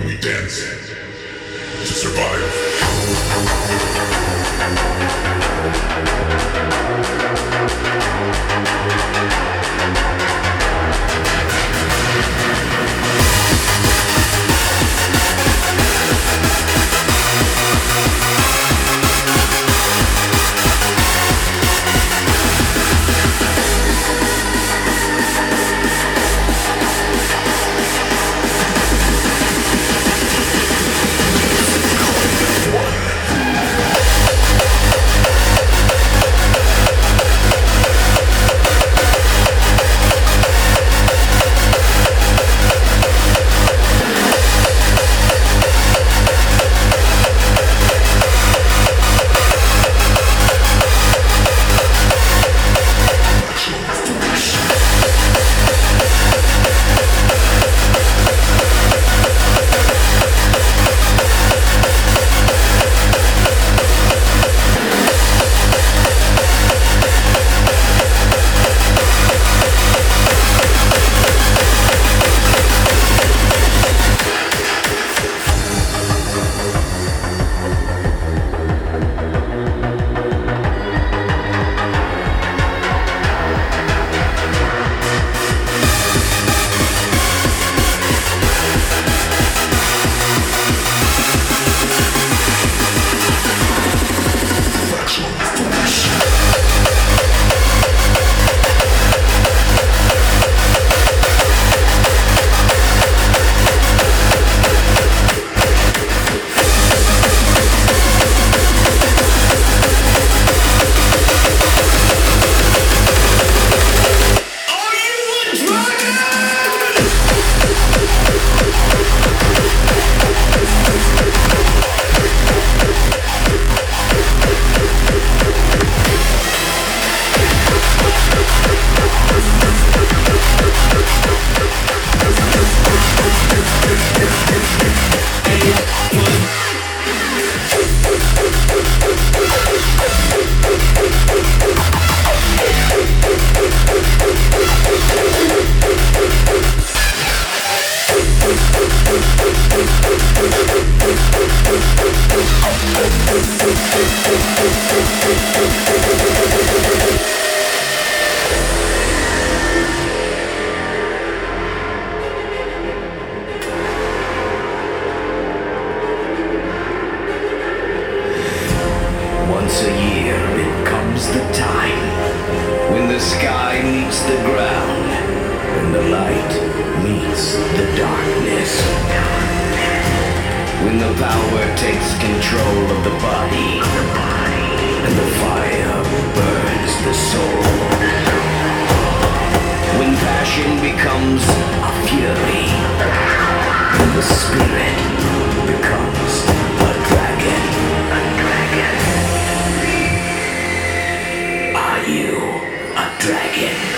We dance to survive. Dragon?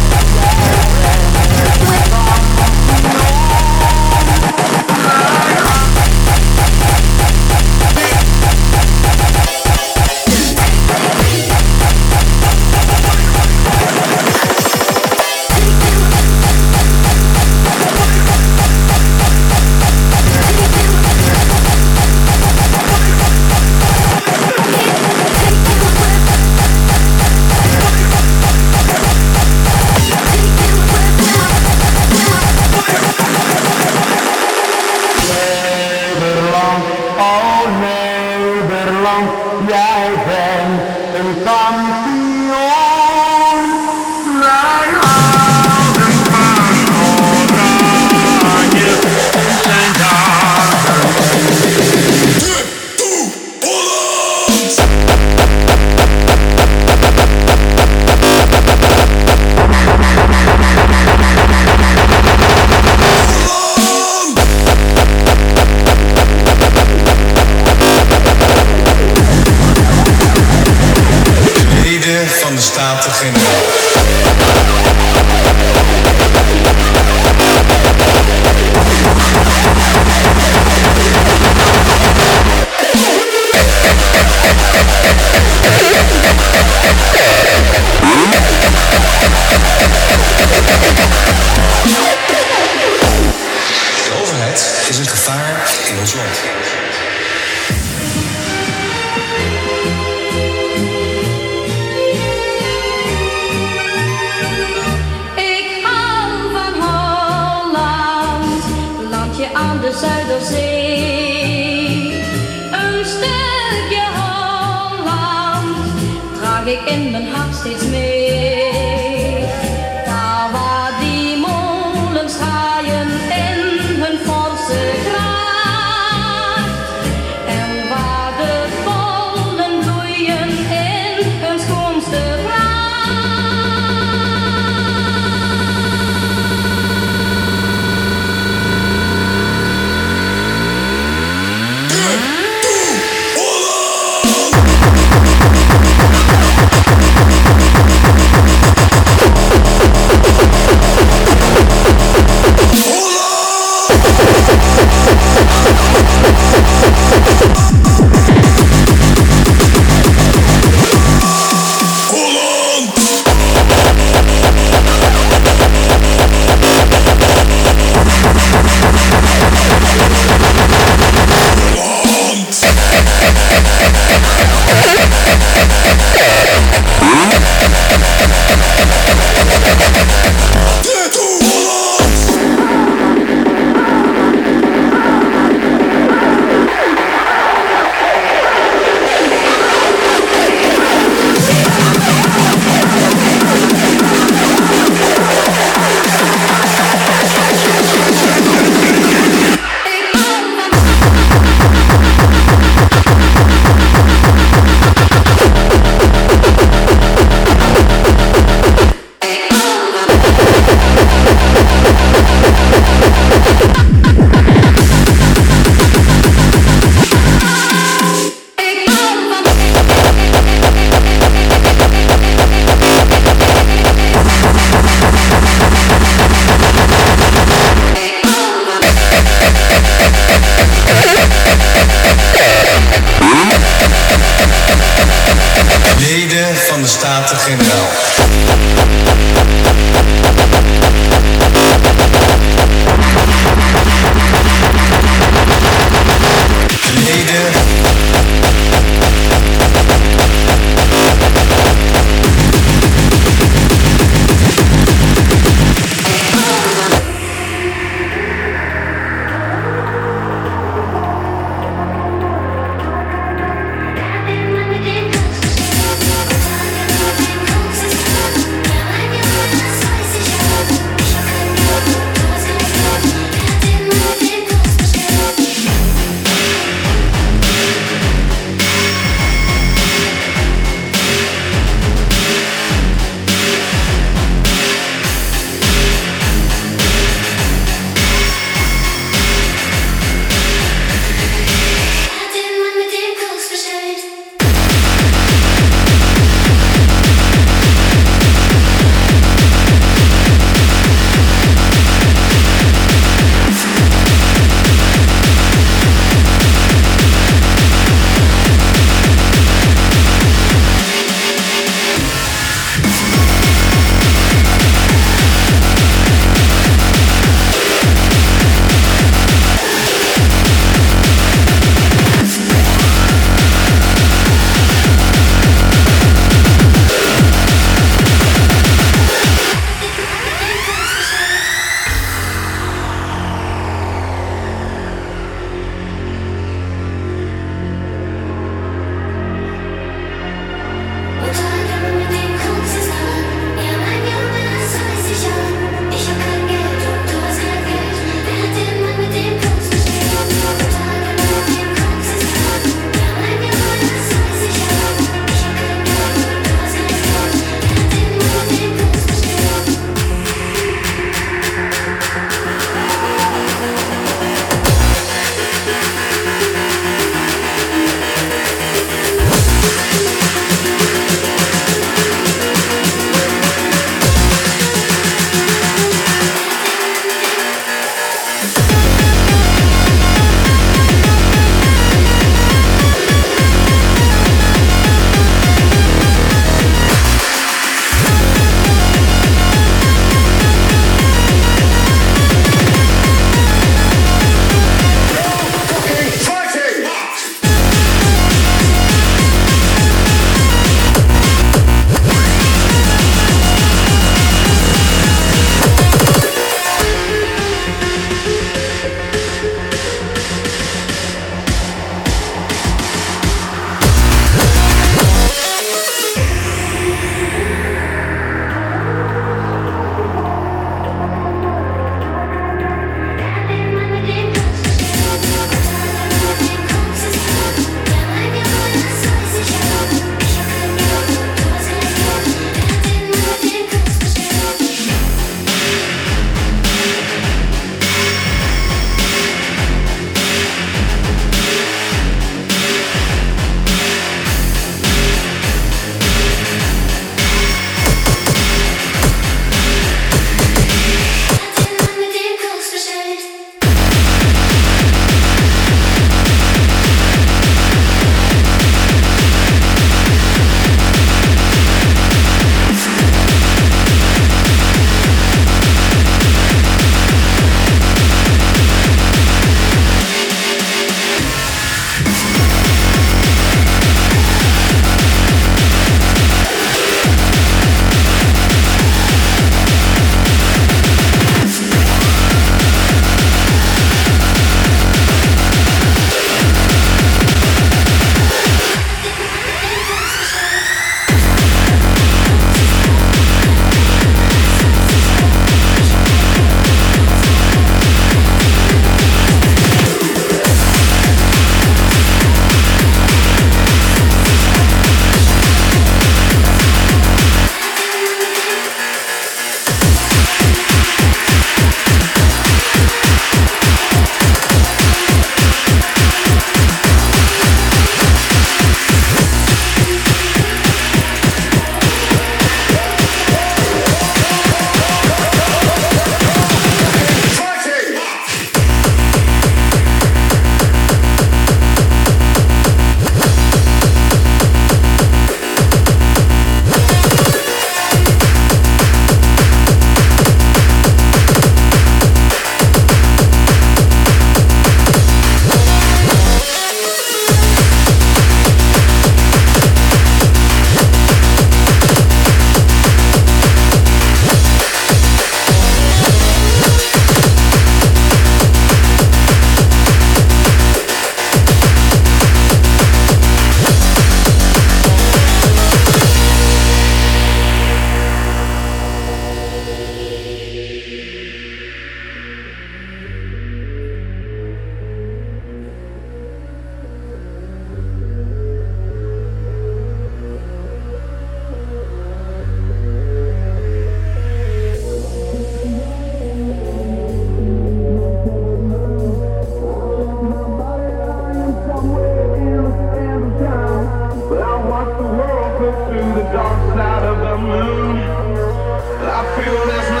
through the dark side of the moon. I feel there's no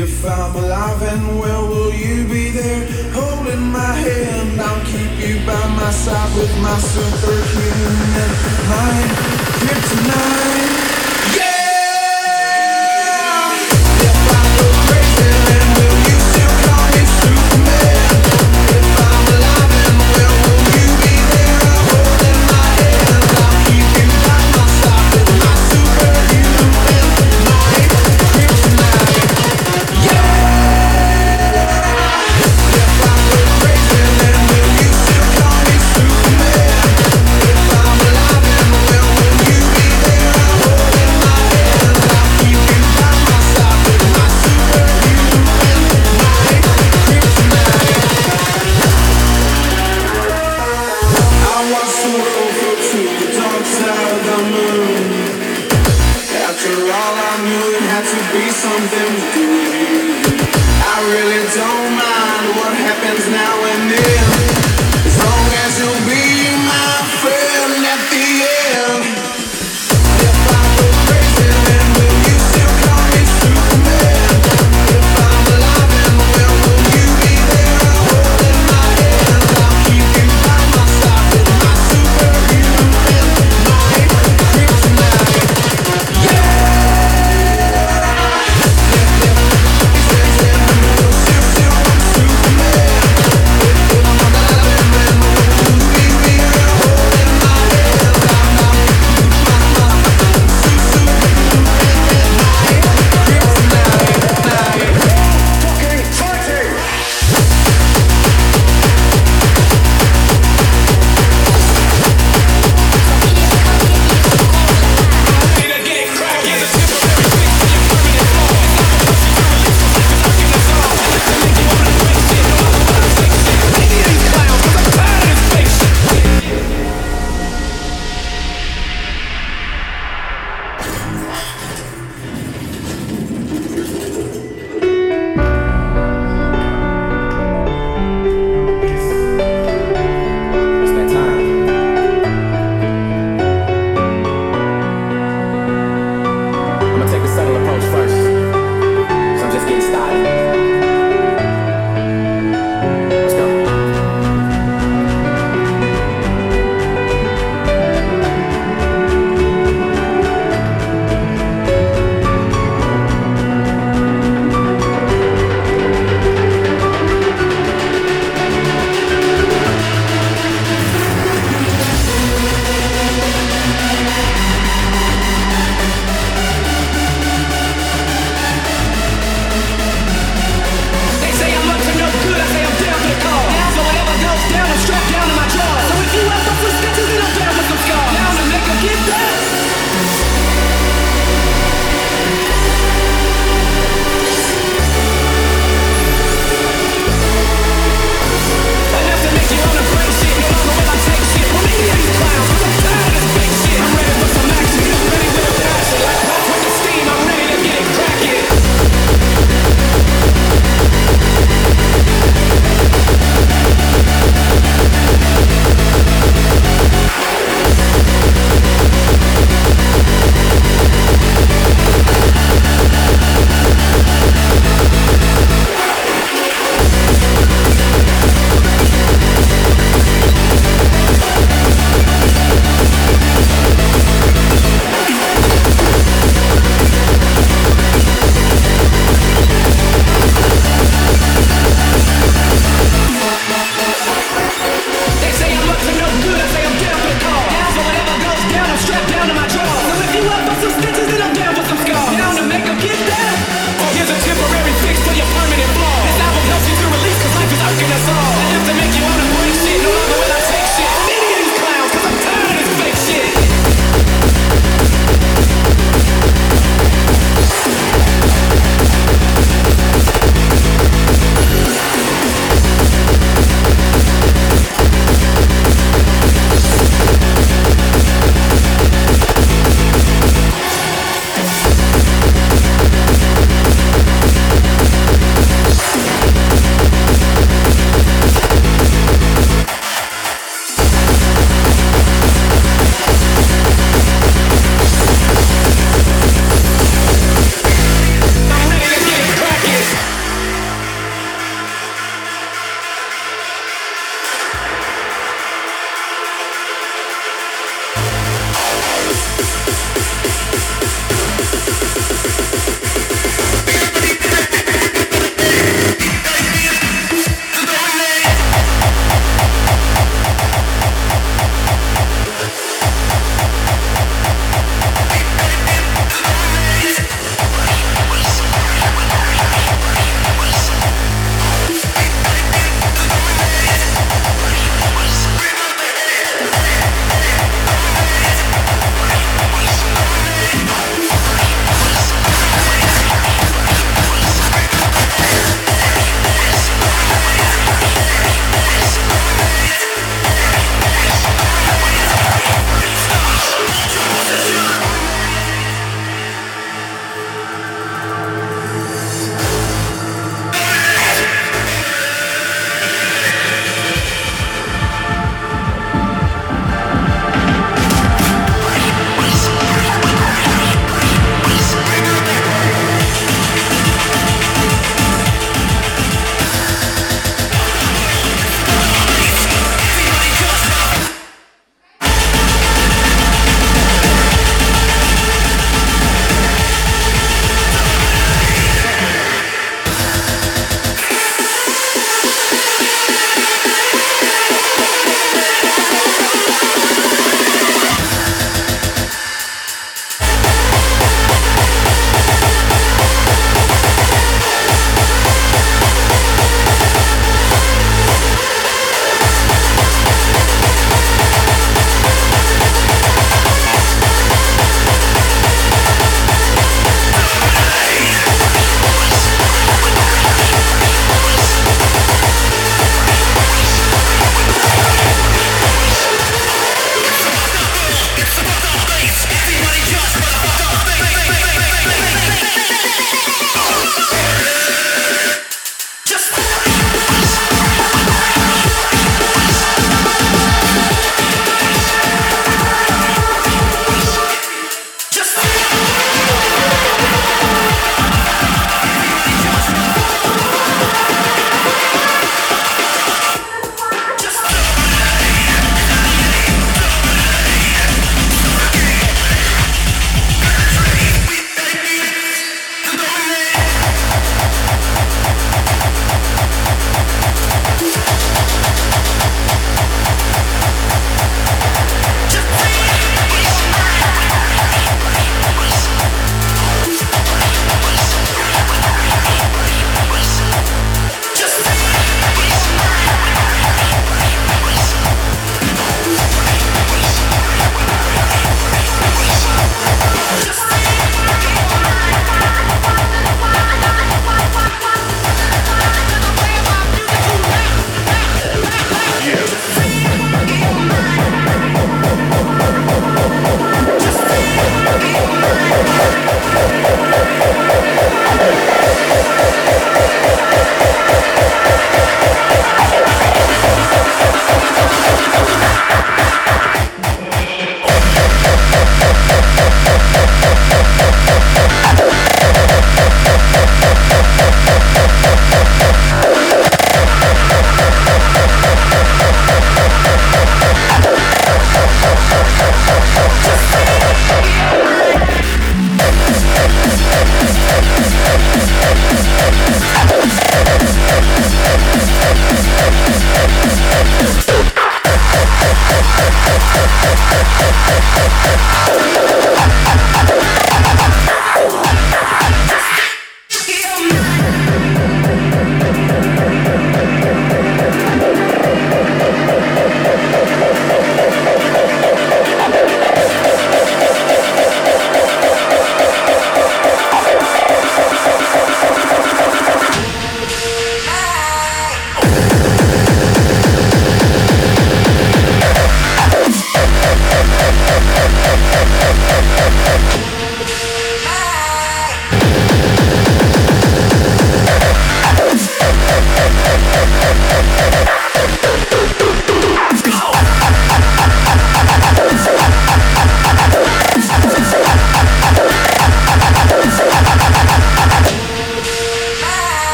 If I'm alive and well, will you be there holding my hand? I'll keep you by my side with my superhuman mind. tonight.